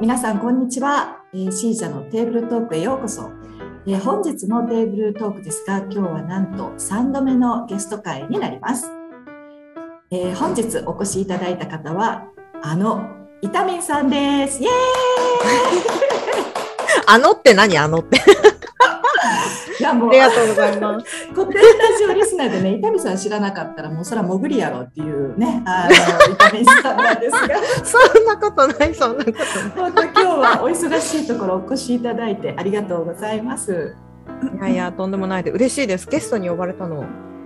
皆さんこんにちは。えー、シージャのテーブルトークへようこそ。え、本日のテーブルトークですが、今日はなんと3度目のゲスト会になります。え、本日お越しいただいた方は、あのイタミンさんです。イエーイ あのって何？あのってありがとうございます。古典ラジオリスナーでね、伊丹さん知らなかったら、もうそれは潜りやろっていうね、あの伊丹さんなんですが。そんなことない、そんなこと。本当今日はお忙しいところお越しいただいてありがとうございます。いやいや、とんでもないで嬉しいです。ゲストに呼ばれたの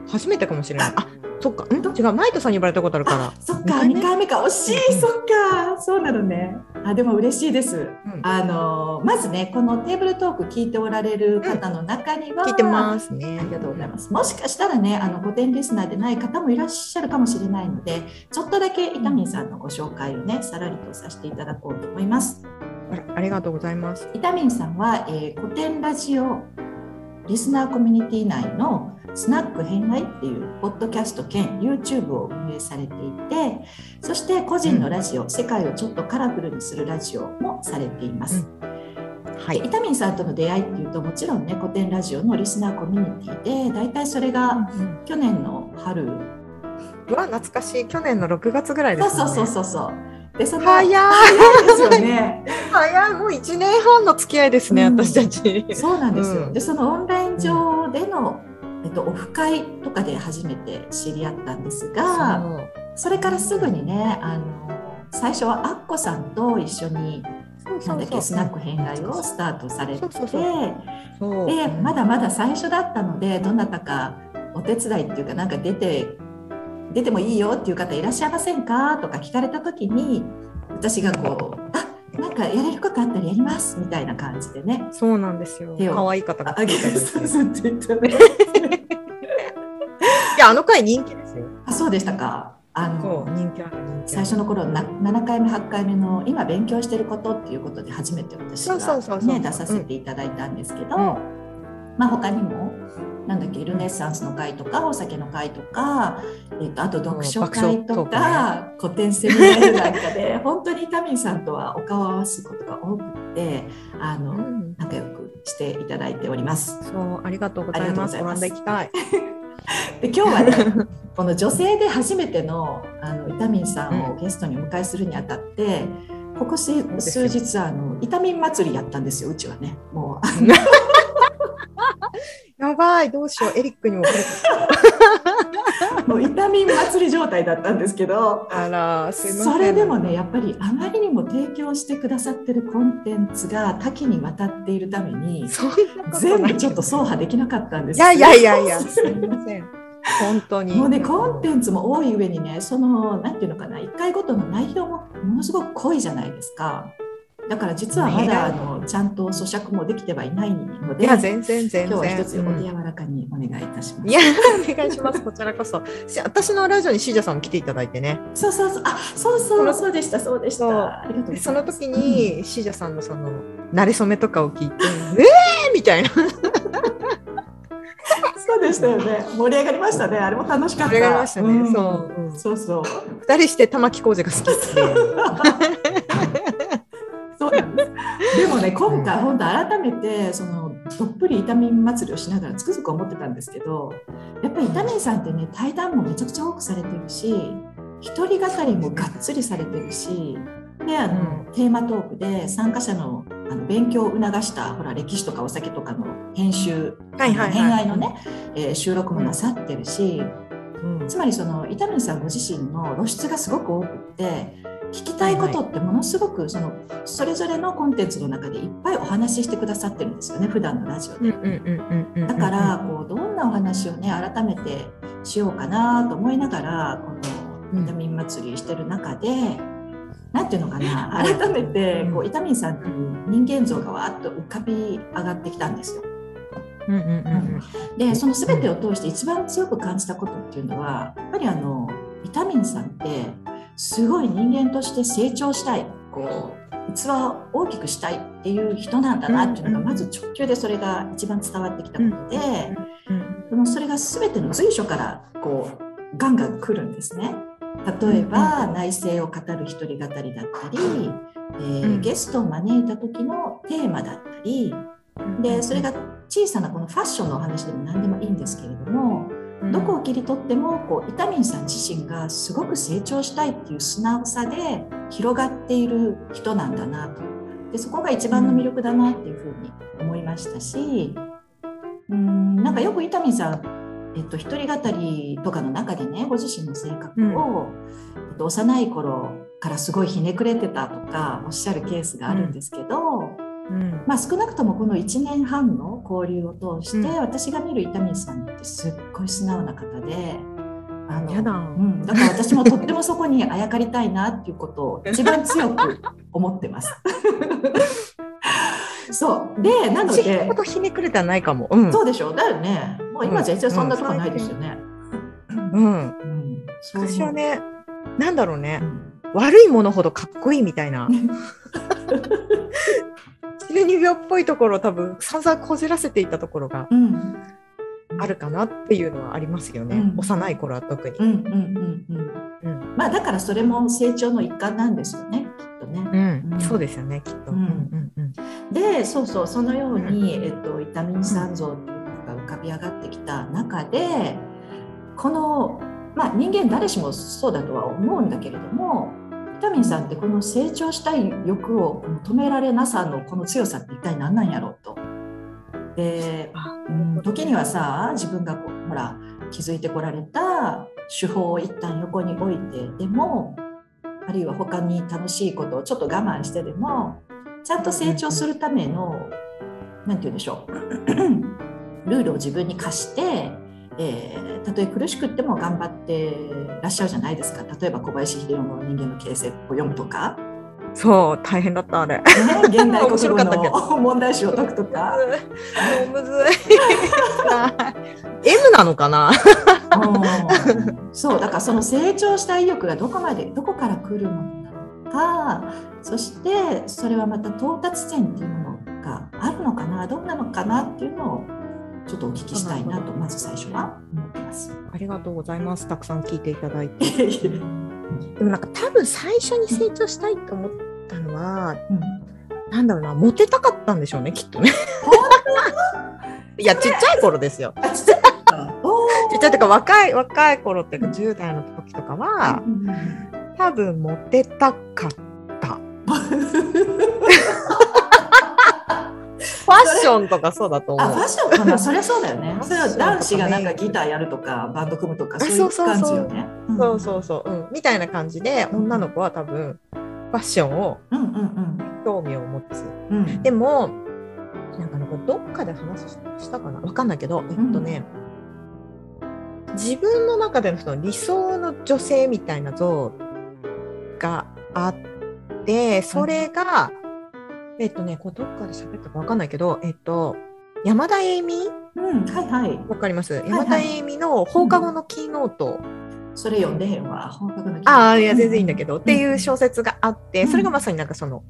初めてかもしれない。あ、そっか、ん？違う、マイトさんに呼ばれたことあるから。そっか、二回目か、惜しい、そっか、そうなのね。あ、でも嬉しいです。うん、あの、まずね、このテーブルトーク聞いておられる方の中には。聞いてますね。ありがとうございます。もしかしたらね、あの古典リスナーでない方もいらっしゃるかもしれないので。ちょっとだけ伊丹さんのご紹介をね、さらりとさせていただこうと思います。あありがとうございます。伊丹さんは、えー、古典ラジオリスナーコミュニティ内のスナック偏愛っていうポッドキャスト兼 YouTube を運営されていてそして個人のラジオ、うん、世界をちょっとカラフルにするラジオもされています。うん、はい、イタミンさんとの出会いっていうともちろんね古典ラジオのリスナーコミュニティで大体それが去年の春、うん、うわ懐かしい。去年の6月ぐらいですね。そうそうそうそうでその早い。ですよね。早い。もう1年半の付き合いですね、うん、私たち。そうなんですよ。でそのオンライン上でのえっと、オフ会とかで初めて知り合ったんですがそれからすぐにねあの最初はアッコさんと一緒になんだっけスナック変愛をスタートされてでまだまだ最初だったのでどなたかお手伝いっていうかなんか出て出てもいいよっていう方いらっしゃいませんか？とか聞かれた時に私がこうあなんかやれることあったらやりますみたいな感じでね。そうなんですよ。可愛い方が。あげさせていたね。いやあの回人気ですよ。あそうでしたか。あの人気ある最初の頃な7回目8回目の今勉強してることっていうことで初めて私が、ね、出させていただいたんですけど、うん、まあ他にもなんだっけルネッサンスの会とかお酒の会とか、えーと、あと読書会とか、ね、古典セミナーなんかで 本当にタミンさんとはお顔を合わすことが多くてあの、うん、仲良くしていただいております。そうありがとうございます。ます で今日はね この女性で初めてのあのイタミンさんをゲストにお迎えするにあたって、うん、ここ数日あのイタミン祭りやったんですようちはねもう。やばい、どうしよう、エリックにも。もう痛み祭り状態だったんですけど、あら、すそれでもね、やっぱりあまりにも提供してくださってるコンテンツが多岐にわたっているために、全部ちょっと走破できなかったんですいやいやいやいや、すみません。本当にもうねコンテンツも多い上にねそのなんていうのかな1回ごとの内容もものすごく濃いじゃないですか。だから実はまだあのちゃんと咀嚼もできてはいないので、いや全然全然今日は一つお手柔らかにお願いいたします。いやお願いします。こちらこそ。私のラジオにシージャさんも来ていただいてね。そうそうそう。あそうそうそうでしたそうでした。その時に、シージャさんのその慣れ初めとかを聞いて、ええーみたいな。そうでしたよね。盛り上がりましたね。あれも楽しかった。盛り上がりましたね。うん、そう、うん、そうそう。二人して玉置浩二が好きって。そうなんです。でもね今回本当改めてそのどっぷり痛み祭りをしながらつくづく思ってたんですけどやっぱり痛みさんってね対談もめちゃくちゃ多くされてるし一人語りもがっつりされてるしであの、テーマトークで参加者のあの勉強を促したほら歴史とかお酒とかの編集、はいはいはい、のね、えー、収録もなさってるし、うん、つまりその伊丹さんご自身の露出がすごく多くって聞きたいことってものすごくそのそれぞれのコンテンツの中でいっぱいお話ししてくださってるんですよね普段のラジオで。だからこうどんなお話をね改めてしようかなと思いながらこのビタミン祭りしてる中で。なんていうのかな改めてこうイタミンさんっていう人間像がわっと浮かび上がってきたんですよ。でその全てを通して一番強く感じたことっていうのはやっぱりあのビタミンさんってすごい人間として成長したい。こう器を大きくしたいっていう人なんだなっていうのがまず直球でそれが一番伝わってきたことで、そのそれが全ての随所からこうガンガン来るんですね。例えば、内政を語る一人語りだったり、えーうんゲストを招いた時のテーマだったりでそれが小さなこのファッションのお話でも何でもいいんですけれども、どこを切り取ってもこうイタミンさん自身がすごく成長したいっていう素直さで広がっている人なんだなとでそこが一番の魅力だなっていうふうに思いましたしうんなんかよくイタミンさん、えっと、一人語りとかの中でねご自身の性格を、えっと、幼い頃からすごいひねくれてたとかおっしゃるケースがあるんですけど。うんまあ、少なくともこの1年半の交流を通して、うん私が見る伊丹さんってすっごい素直な方で。あのやだうん、だから私もとってもそこにあやかりたいなっていうことを 一番強く思ってます。そうでなの私でほどひねくれてはないかも。うん。そうでしょうだよねもう今全然そんなとこないですよね。うん。うん、そう思う私はね、なんだろうねう、ん悪いものほどかっこいいみたいな。中二病っぽいところを多分散々こじらせていたところがうん。あるかなっていうのはありますよね。うん。幼い頃は特に。まあだからそれも成長の一環なんですよねきっとね。そうですよね、きっと。でそうそうそのように、えっと、イタミン酸像っていうのが浮かび上がってきた中でこの、まあ、人間誰しもそうだとは思うんだけれどもイタミンさんってこの成長したい欲を止められなさのこの強さって一体何なんやろうと。で、あうん、時にはさ自分がこうほら気づいてこられた手法を一旦横に置いてでもあるいは他に楽しいことをちょっと我慢してでもちゃんと成長するための何て言うんでしょう ルールを自分に課して、えーたとえ苦しくっても頑張ってらっしゃるじゃないですか。例えば小林秀夫の人間の形成を読むとか、そう、大変だった、あれ。ね、現代面国語の問題集を解くとか。もうむずい。M なのかな？うん。そうだからその成長した意欲がどこまでどこから来るものなのか。そしてそれはまた到達点っていうものがあるのかな？どんなのかな？っていうのをちょっとお聞きしたいなとまず最初は思ってます。ありがとうございます。たくさん聞いていただいて。でもなんか多分最初に成長したいと思ったのは、うんなんだろうな、モテたかったんでしょうね、きっとね。いや、ちっちゃい頃ですよ。あちっちゃかったおーちっちゃいとか、若い、若い頃っていうか、10代の時とかは、うんうん多分モテたかった。ファッションとかそうだと思う。あファ。ッションかな？そりゃそうだよね。それは男子がなんかギターやるとかバンド組むとかそういうそう。そうそう感じよね。そうそうそう、うん、みたいな感じで、女の子は多分、ファッションをうんうん興味を持つ。うん。うん。でも、なんかね、これどっかで話ししたかな？わかんないけど、えっとね、自分の中でのその理想の女性みたいな像があって、それが、えっとね、これどっかで喋ったかわかんないけど、えっと、山田栄美？うんはいはい。わかります、い山田栄美の放課後のキーノート、それ読んでへんわ。放課後のああ、いや、全然いいんだけど、っていう小説があって、うん。それがまさになんかその、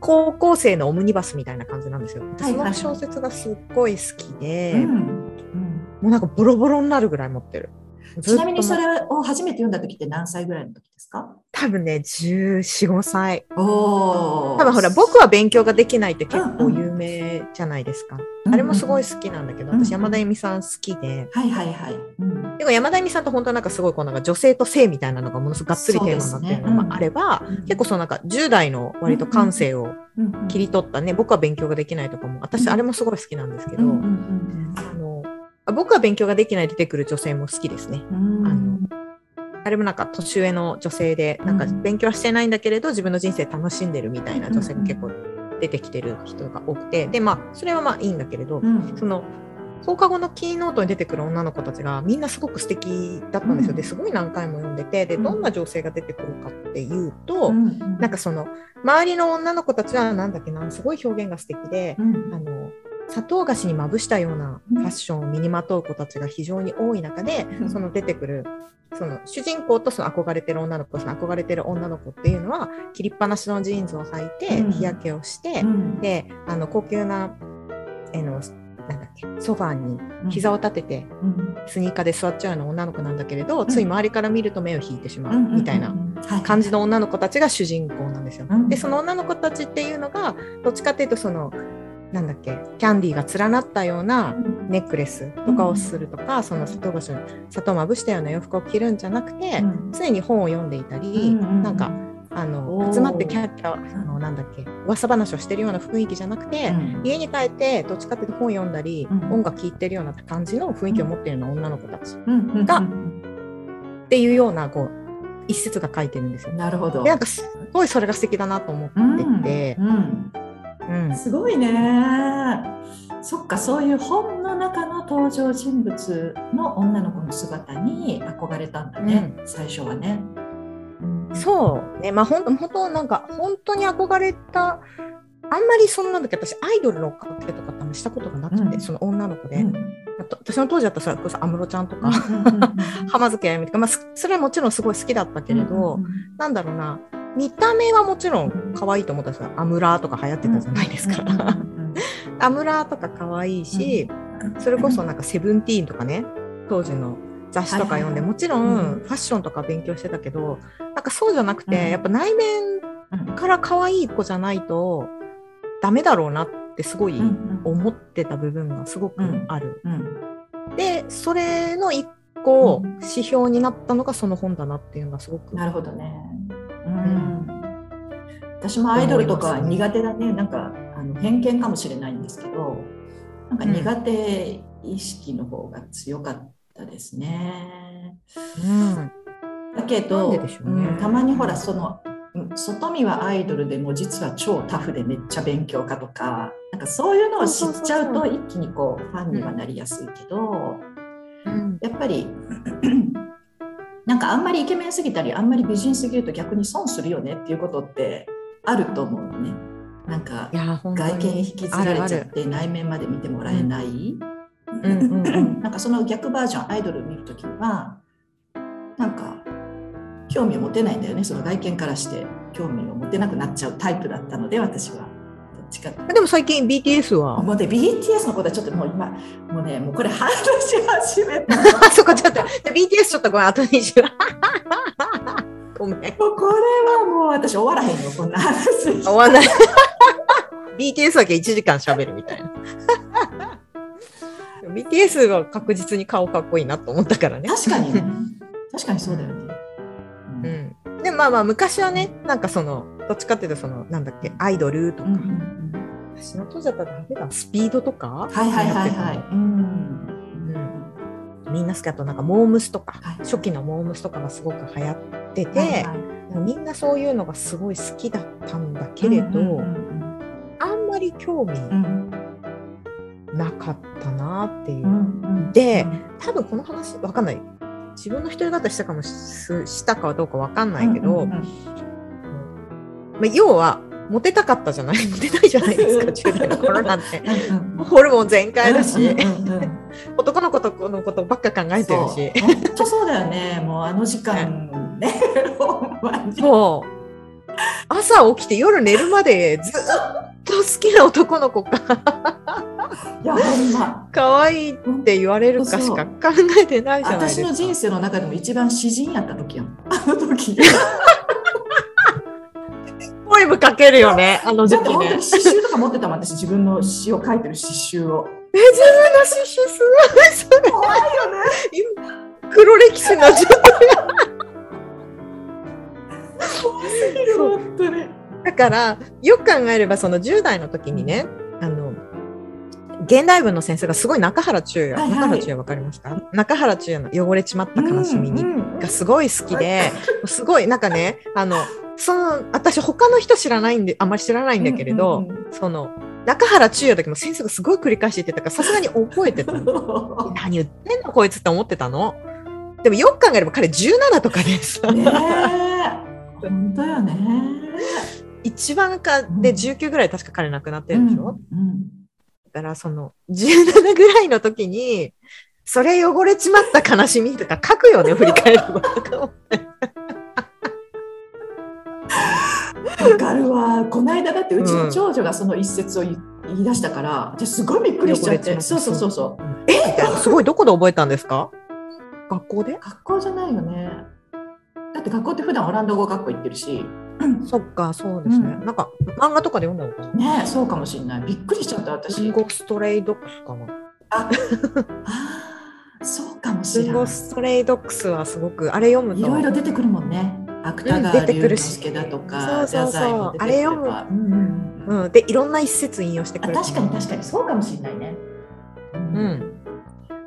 高校生のオムニバスみたいな感じなんですよ。はいはい。その小説がすっごい好きで、うんうん。もうなんかボロボロになるぐらい持ってる。ちなみにそれを初めて読んだ時って何歳ぐらいの時ですか？多分ね、14、5歳。お多分ほら、僕は勉強ができないって結構有名じゃないですか。うん。あれもすごい好きなんだけど、うん。私山田恵美さん好きで、はいはいはい。うん。でも山田恵美さんと本当なんかすごいこうなんか女性と性みたいなのがものすごくがっつりテーマになってるのもあれば、うん結構そのなんか10代の割と感性を切り取ったね、僕は勉強ができないとかも、私あれもすごい好きなんですけど、あのあ僕は勉強ができない出てくる女性も好きですね。うん。うんあれもなんか年上の女性で、なんか勉強はしてないんだけれど、自分の人生楽しんでるみたいな女性が結構出てきてる人が多くて、で、まあ、それはまあいいんだけれど、うん。その、放課後のキーノートに出てくる女の子たちがみんなすごく素敵だったんですよ。うん。ですごい何回も読んでて、で、うん。どんな女性が出てくるかっていうと、うん。なんかその、周りの女の子たちはなんだっけな、すごい表現が素敵で、うん。あの砂糖菓子にまぶしたようなファッションを身にまとう子たちが非常に多い中で、うん。その出てくるその主人公とその憧れてる女の子その憧れてる女の子っていうのは切りっぱなしのジーンズを履いてうん。日焼けをして、うん。であの高級なあのなんだっけソファーに膝を立ててうん。スニーカーで座っちゃうような女の子なんだけれど、つい周りから見ると目を引いてしまううんみたいな感じの女の子たちが主人公なんですよ。うん。でその女の子たちっていうのがどっちかっていうとそのなんだっけキャンディーが連なったようなネックレスとかをするとか、その砂糖砂糖をまぶしたような洋服を着るんじゃなくて、うん。常に本を読んでいたり、うんなんかあおのー。集まってキャッキャあのなんだっけ噂話をしてるような雰囲気じゃなくて、うん。家に帰ってどっちかっていうと本読んだり、うん。音楽聴いてるような感じの雰囲気を持っているような女の子たちっうんうんがうん。ていうようなこう一節が書いてるんですよ。なるほど。でなんかすごいそれが素敵だなと思ってて、うん。うんうん。すごいね。そっか、そういう本の中の登場人物の女の子の姿に憧れたんだね、最初はね。うん。そうね。まあ本当本当なんか本当に憧れたあんまりそんなんだけど私アイドルの関係とかってしたことがなくて、うん。その女の子で、うん。私の当時だったらそれこそ安室ちゃんとか、うん。うんうん浜崎あゆみとか、まあ、すそれはもちろんすごい好きだったけれど、うん。なんだろうな見た目はもちろん可愛いと思ったんですよアムラーとか流行ってたじゃないですか。アムラーとか可愛いし、それこそなんかセブンティーンとかね当時の雑誌とか読んで、もちろんうんファッションとか勉強してたけどなんかそうじゃなくて、うんやっぱ内面うんから可愛い子じゃないとダメだろうなってすごいうん思ってた部分がすごくある。うんでそれの一個うん指標になったのがその本だなっていうのがすごく。なるほどね。うん。私もアイドルとかは苦手だね。なんかあの偏見かもしれないんですけど、なんか苦手意識の方が強かったですね。うん。だけど、ね。うんたまにほらそのうん外見はアイドルでも実は超タフでめっちゃ勉強家とかなんかそういうのを知っちゃうと一気にこうファンにはなりやすいけど、うん。やっぱりなんかあんまりイケメンすぎたりあんまり美人すぎると逆に損するよねっていうことってあると思うのね。なんか外見引きずられちゃって内面まで見てもらえない。なんかその逆バージョンアイドル見るときにはなんか興味を持てないんだよね。その外見からして興味を持てなくなっちゃうタイプだったので私はどっちかっていうとでも最近 BTS は？もうね BTS のことはちょっともう今もうねもうこれ話し始めた。そこちょっと BTS ちょっとごめん後にしよう。ごめん。これはもう私終わらへんよこんな話。終わんない。BTS だけ1時間喋るみたいな。BTS は確実に顔かっこいいなと思ったからね。確かにね。確かにそうだよね、うん、でまあまあ昔はねなんかそのどっちかっていうとそのなんだっけアイドルとか、うんうんうん。私の当時だったらダメだスピードとか？はいはいはいはい。やって、うん。たみんな好きだとなんかモームスとか、はい。初期のモームスとかがすごく流行ってて、はいはい。みんなそういうのがすごい好きだったんだけれど、うんうんあんまり興味うんなかったなっていう、うんうんで多分この話わかんない。自分の独り語したかもししたかどうかわかんないけど、うんうんうんまあ、要はモテたかったじゃない？モテないじゃないですか10代の頃なんて。ホルモン全開だし、男の子とのことばっか考えてるし。本当そうだよね。もうあの時間ね。ほんまにそう。朝起きて夜寝るまでずっと好きな男の子が。いやほんま。可愛いって言われるかしか考えてないじゃないですか。私の人生の中でも一番詩人やった時やん。あの時ポエム書けるよね、あの時期ね。本当に。詩集とか持ってたもん私自分の詩を書いてる詩集を。え、自分の刺繍すごい、それ。怖い。よね今黒歴史になっちゃった。そう本当にだから、よく考えれば、その10代の時にね、あの、現代文の先生がすごい。中原中也、はい。はい。中原中也わかりますか中原中也の汚れちまった悲しみに、がすごい。好きで、すごい。なんかね、あの、その、私他の人知らないんで、あんまり知らないんだけれど、うんうんその、中原中也だけも先生がすごい繰り返して言ってたから、さすがに覚えてたの。何言ってんのこいつって思ってたの。でもよく考えれば彼17とかでさ、ねえ。本当よね。一番かで19ぐらい確か彼亡くなってるでしょ、うんだからその17ぐらいの時に、それ汚れちまった悲しみとか書くよね、振り返れば。とか思わかるわ。この間だってうちの長女がその一節を言言い出したから私すごいびっくりしちゃって。そうそうそうそう。え？すごい。どこで覚えたんですか？学校で？学校じゃないよね。だって学校って普段オランダ語学校行ってるし。そっかそうですね、うん。なんか漫画とかで読んだのかな？ねそうかもしれない。びっくりしちゃった私。スンゴストレイドックスかな？ああーそうかもしれない。ストレイドックスはすごくあれ読むと。いろいろ出てくるもんね芥うん川出てくるし龍之介だとか、そうそうそう。太宰も出てくれば。あれ読む。うんうんうん。うん、でいろんな一節引用してくれるあ確かに確かにそうかもしれないね。うん。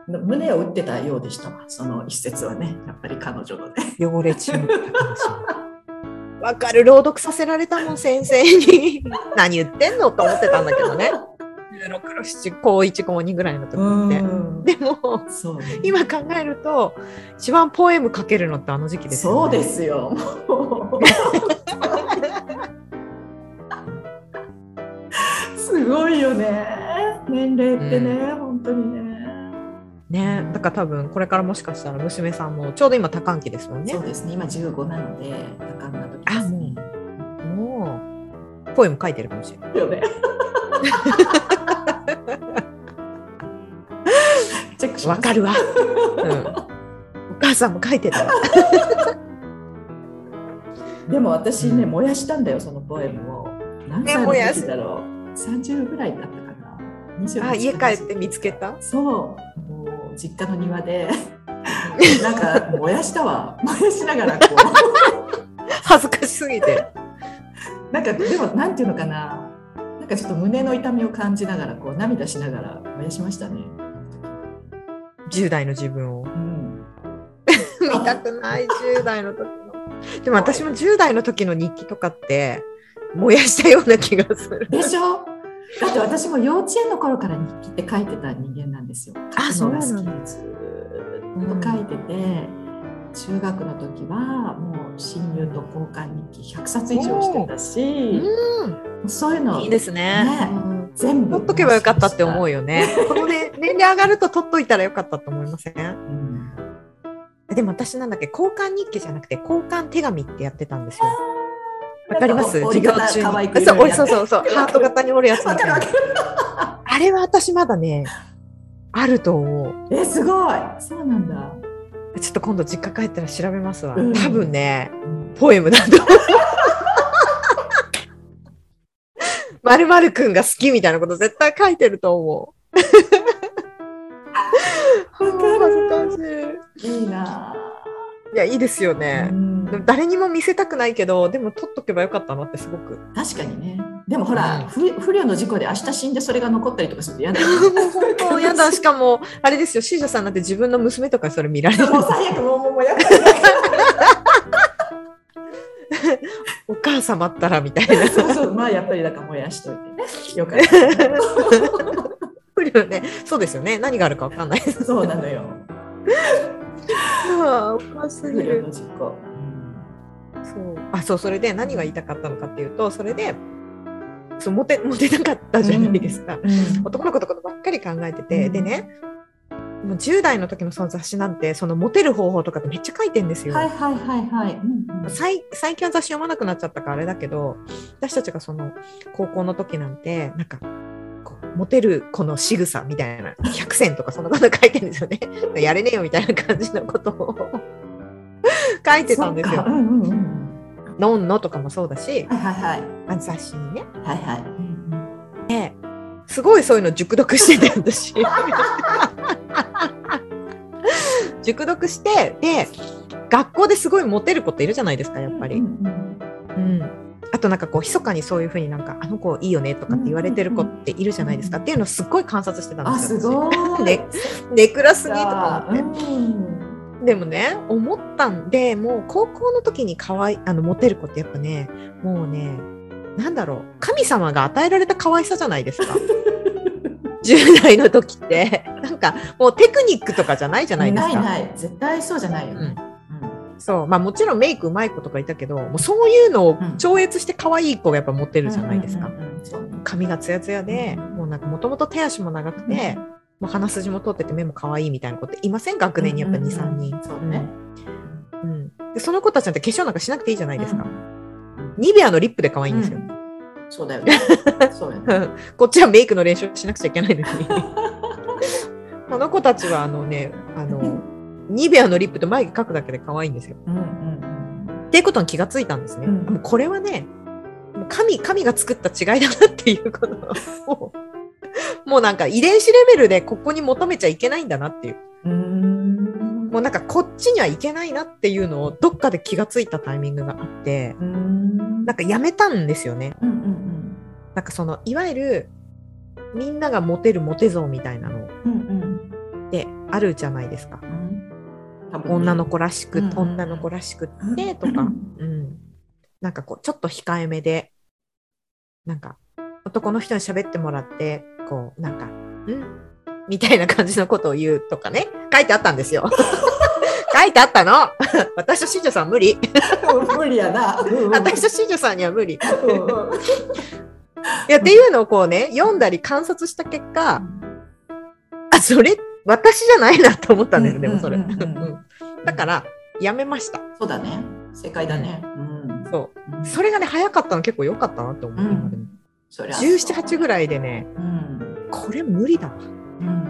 胸を打ってたようでしたわその一節はね。やっぱり彼女のね。汚れちまった話わかる。朗読させられたもん先生に。何言ってんのと思ってたんだけどね16七高1高2ぐらいの時ってでもね今考えると一番ポエム書けるのってあの時期ですよねそうですよ。もうすごいよね。年齢ってね、本当にね。ねだから多分これからもしかしたら娘さんもちょうど今多感期ですもんねそうですね。今15なので多感な時ですね。もうポエム書いてるかもしれないよね。チェックし。わかるわ、うん、お母さんも書いてたわ でも私ね、うん燃やしたんだよ、そのポエムを。何歳の時だろう？30ぐらいだったかな。28あ家帰って見つけた？そう、もう実家の庭で、なんか燃やしたわ。燃やしながらこ 恥ずかしすぎてう、なんかでも、なんていうのかな。なんかちょっと胸の痛みを感じながら、こう涙しながら燃やしましたね。10代の自分を。うん。見たくない10代の時の。でも私も10代の時の日記とかって燃やしたような気がする。でしょ？だって私も幼稚園の頃から日記って書いてた人間なんですよ。あそうなんずーっと書いてて、中学の時はもう親友と交換日記100冊以上してたし、そういうのいいですね。ねうん全部。取っとけばよかったって思うよ。よねこのね年齢上がると取っといたらよかったと思いません？うん。でも私なんだっけ？交換日記じゃなくて交換手紙ってやってたんですよ。わかります？授業中に。そうそうそうそう。ハート型に折るやつみたいな。あれは私まだねあると思う。えすごい。そうなんだ。ちょっと今度実家帰ったら調べますわ。うん多分ね、うんポエムだと思う。まるまるくんが好きみたいなこと絶対書いてると思う。わかる恥ずかしいいな。い。いや、いいですよね。うん誰にも見せたくないけど、でも撮っとけばよかったなってすごく。確かにね。でもほら、うん不不慮の事故で明日死んでそれが残ったりとかすると嫌だよね。もうやだ、しかも、あれですよ、シージャさんなんて自分の娘とかそれ見られる。もう最悪もうもうもうやだお母様ったらみたいな。そうそうまあやっぱりだから燃やしといてね。よかった。不慮ね、そうですよね。何があるかわかんない。そうなのよ。ああ、おかしす不ぎる。そう。あそうそれで何が言いたかったのかっていうとそれでそうモテモテなかったじゃないですか、うん。男の子とかとばっかり考えてて、うん。でねもう10代の時のその雑誌なんてそのモテる方法とかってめっちゃ書いてんですよ、はいはいはいはい。うんうん。最最近は雑誌読まなくなっちゃったからあれだけど私たちがその高校の時なんてなんかモテる子の仕草みたいな100選とかそんなこと書いてるんですよね やれねえよみたいな感じのことを 書いてたんですよ。うんうんうん。のんのとかもそうだしはいはいはい。あの雑誌にねはいはい。すごいそういうの熟読してて私 熟読してで学校ですごいモテる子っているじゃないですかやっぱり、ううんとなんかこう密かにそういうふうになんかあの子いいよねとかって言われてる子っているじゃないですか、っていうのをすっごい観察してたんあですよすご私い。ねネクラすぎとか思って、うん。でもね思ったんでもう高校の時に可愛いあのモテる子ってやっぱねもうねなんだろう。神様が与えられた可愛さじゃないですか。10代の時って。なんかもうテクニックとかじゃないじゃないですか。ないない。絶対そうじゃないよね。そうまあ、もちろんメイクうまい子とかいたけどもうそういうのを超越して可愛い子がやっぱモテるじゃないですか。髪がツヤツヤで、うんもうなんかもともと手足も長くて、もう鼻筋も通ってて目も可愛いみたいな子っていません学年にやっぱ2、3人。そうね。うんでその子たちなんて化粧なんかしなくていいじゃないですか。うんニベアのリップで可愛いんですよ。そうだよね。そうよね。こっちはメイクの練習しなくちゃいけないのに。あの子たちはあのね、あの、ニベアのリップと眉毛描くだけで可愛いんですよ。うんうんっていうことに気がついたんですね。うんもうこれはね、もう神、神が作った違いだなっていうことを、もうなんか遺伝子レベルでここに求めちゃいけないんだなっていう。うもうなんかこっちにはいけないなっていうのをどっかで気がついたタイミングがあって、んなんかやめたんですよね。うんうんなんかその、いわゆるみんながモテるモテ像みたいなのってあるじゃないですか。うん多分ね。女の子らしく、うん。女の子らしくってとか、うん。なんかこう、ちょっと控えめで、なんか、男の人に喋ってもらって、こう、なんか、ん？みたいな感じのことを言うとかね、書いてあったんですよ。書いてあったの。私と新庄さん無理。無理やな。私と新庄さんには無理。いや、っていうのをこうね、読んだり観察した結果、あ、それ、私じゃないなと思ったんですよ、でもそれ。だから、やめました。そうだね。正解だね。うんそう。うんそれがね、早かったの結構良かったなって思う、うん今でも。そりゃ17、8ぐらいでね、うんこれ無理だわ。うん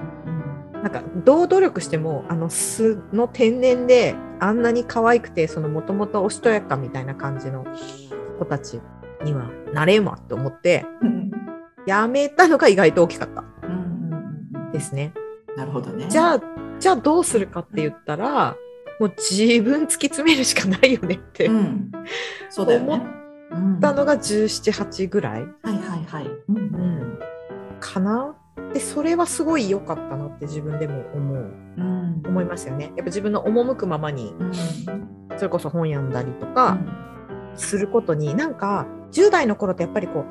なんか、どう努力しても、あの、素の天然で、あんなに可愛くて、その、もともとおしとやかみたいな感じの子たちにはなれんわって思って、うんやめたのが意外と大きかったうんですね。なるほどね。じゃあ、じゃあどうするかって言ったら、もう自分突き詰めるしかないよねって思うん、そうだよね。うんったのが17、8ぐらい、はいはいはい。うんうん、かな？で、それはすごい良かったなって自分でも思う。うん思いますよね。やっぱ自分の赴くままに、うんそれこそ本読んだりとかすることに、なんか10代の頃ってやっぱりこ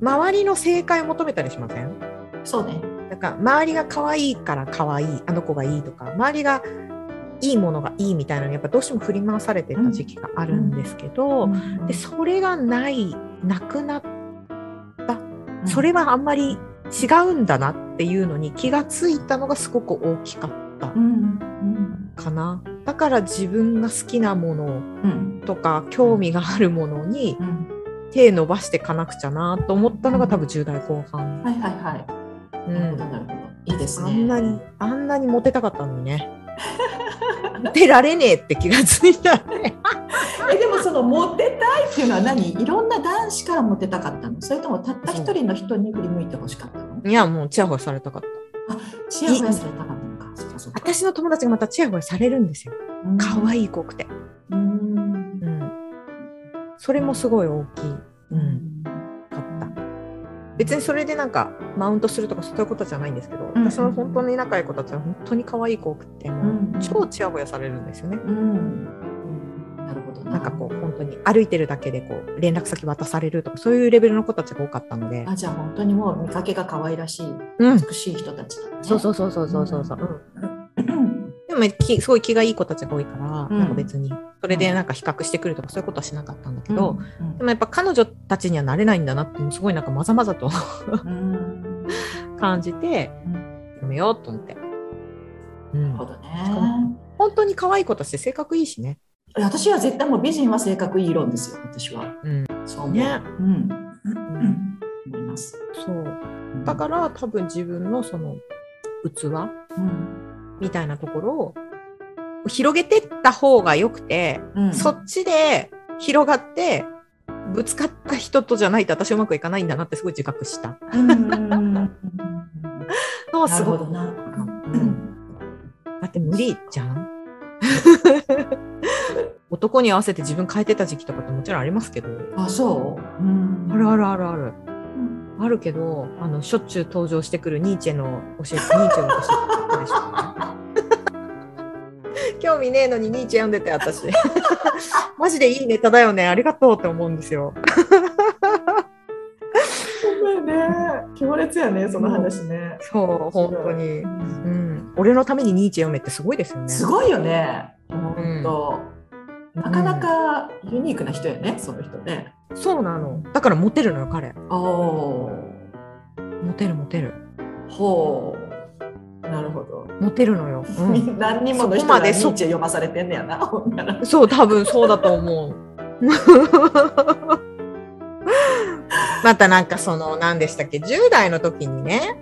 う、周りの正解を求めたりしません？そうね。なんか周りが可愛いから可愛い、あの子がいいとか、周りがいいものがいいみたいなのにやっぱどうしても振り回されてた時期があるんですけど、でそれがない、なくなっそれはあんまり違うんだなっていうのに気がついたのがすごく大きかったかな。だから自分が好きなものうんとか興味があるものにうん手伸ばしていかなくちゃなと思ったのが多分10代後半。はいはいはい。うんなるほどなるほど。いいですね。あんなに、あんなにモテたかったのにね。モテられねえって気がついたね。えでもそのモテたいっていうのは何？いろんな男子からモテたかったの？それともたった一人の人に振り向いてほしかったの？いや、もうチヤホヤされたかった。チヤホヤされたかったのか。私の友達がまたチヤホヤされるんですよ。可愛い子くて。うん。うん。それもすごい大きい。ううん。別にそれでなんかマウントするとかそういうことじゃないんですけど、うん私の本当に仲いい子たちは本当に可愛い子多くて、もううん超チヤホヤされるんですよね。うん。なるほどな。なんかこう本当に歩いてるだけでこう連絡先渡されるとかそういうレベルの子たちが多かったので、あじゃあ本当にもう見かけが可愛らしい、うん、美しい人たちだね。そうそうそうそうそうそうそう、うんうん。でもきすごい気がいい子たちが多いから、うんなんか別にそれでなんか比較してくるとかそういうことはしなかったんだけど、うんでもやっぱ彼女たちにはなれないんだなってすごいなんかまざまざとうん感じてうんやめようと思って、うんなるほどね。本当に可愛い子たちって性格いいしね。私は絶対もう美人は性格いい論ですよ、私は。うん、そう思う。ねうん。うん。思います。そうだから多分自分のその器うん。みたいなところを広げてった方がよくて、うん。そっちで広がってぶつかった人とじゃないと私うまくいかないんだなってすごい自覚した。うん。のすごく。るほどな。うん。だって無理じゃん。男に合わせて自分変えてた時期とかってもちろんありますけど。あ、そう？うん。あるあるあるある。うん。あるけどあのしょっちゅう登場してくるニーチェの教えニーチェの教えてでしょ興味ねえのにニーチェ読んでて私 マジでいいネタだよねありがとうって思うんですよね。強烈やね、その話ね。そう本当にううんん俺のためにニーチェ読めってすごいですよねすごいよね。本当。なかなかユニークな人やね、その人ね。そうなのだからモテるのよ彼モテるモテるー。ほう。なるほど。モテるのよ、うん。何人もの人がニーチェ読まされてんねやな。そう多分そうだと思う。またなんかその何でしたっけ？10代の時にね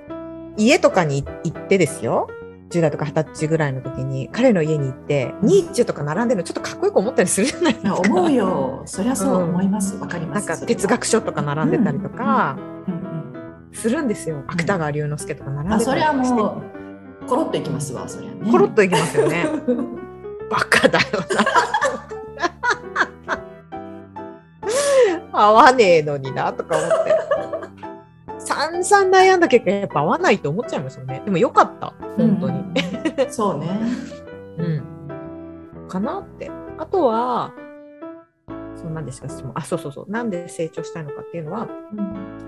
家とかに行ってですよ。10代とか20歳ぐらいの時に彼の家に行ってニーチェとか並んでるのちょっとかっこよく思ったりするじゃないですか。思うよ。そりゃそう思います。わ、かりまなんすか哲学書とか並んでたりとかうんうんするんですよ。芥川龍之介とか並んでたあそれはりとかして。もうコロッといきますわそりゃねコロッといきますよね。バカだよな。合わねえのになとか思って。散々悩んだ結果やっぱ合わないと思っちゃいますよね。でもよかった本当に。うんそうね うんかなって。あとはそうなんですか質問あそうそうそうなんで成長したいのかっていうのはう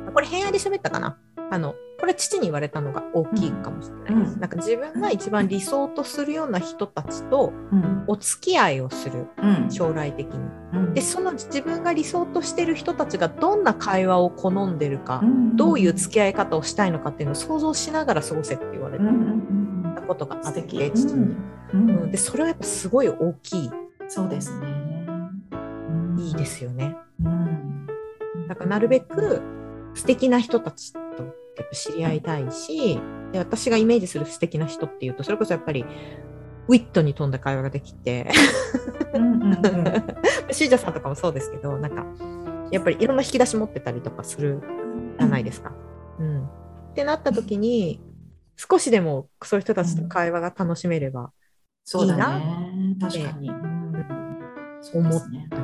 んこれ偏愛で喋ったかなあのこれ父に言われたのが大きいかもしれないです。うん。なんか自分が一番理想とするような人たちとうん。お付き合いをするうん。将来的に。うん。でその自分が理想としてる人たちがどんな会話を好んでるか、ん。どういう付き合い方をしたいのかっていうのを想像しながら過ごせって言われたことがあって、父に、うん。うん。でそれはやっぱすごい大きい。そうですね。いいですよね。うん。だからなるべく素敵な人たちとやっぱ知り合いたいしで私がイメージする素敵な人っていうとそれこそやっぱりウィットに富んだ会話ができて シージャさんとかもそうですけどなんかやっぱりいろんな引き出し持ってたりとかするじゃないですか。うん、ってなった時に少しでもそういう人たちと会話が楽しめればそうだね。確かに。うん。そう思った、う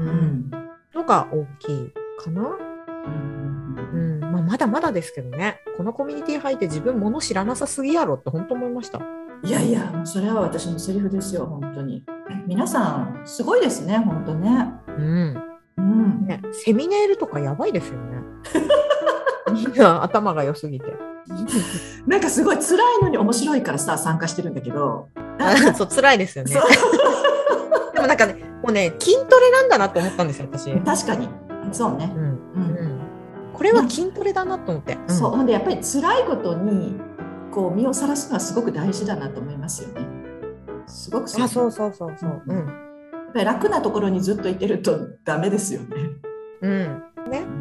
うん。ん。のが大きいかな。うん。うんだまだですけどねこのコミュニティ入って自分物知らなさすぎやろって本当思いました。いやいやそれは私のセリフですよ本当に 皆さんすごいですね本当ねうんうんね、セミネイルとかやばいですよね。みんな頭が良すぎて。なんかすごい辛いのに面白いからさ参加してるんだけどあ そう辛いですよね。でもなんかねもうね筋トレなんだなと思ったんですよ私。うん確かにそうね、うんうんこれは筋トレだなと思って。ん。そう。ほんでやっぱり辛いことにこう身をさらすのはすごく大事だなと思いますよね。すごくあそうそうそうそう。うん。やっぱり楽なところにずっといてるとダメですよね。うん。ねうん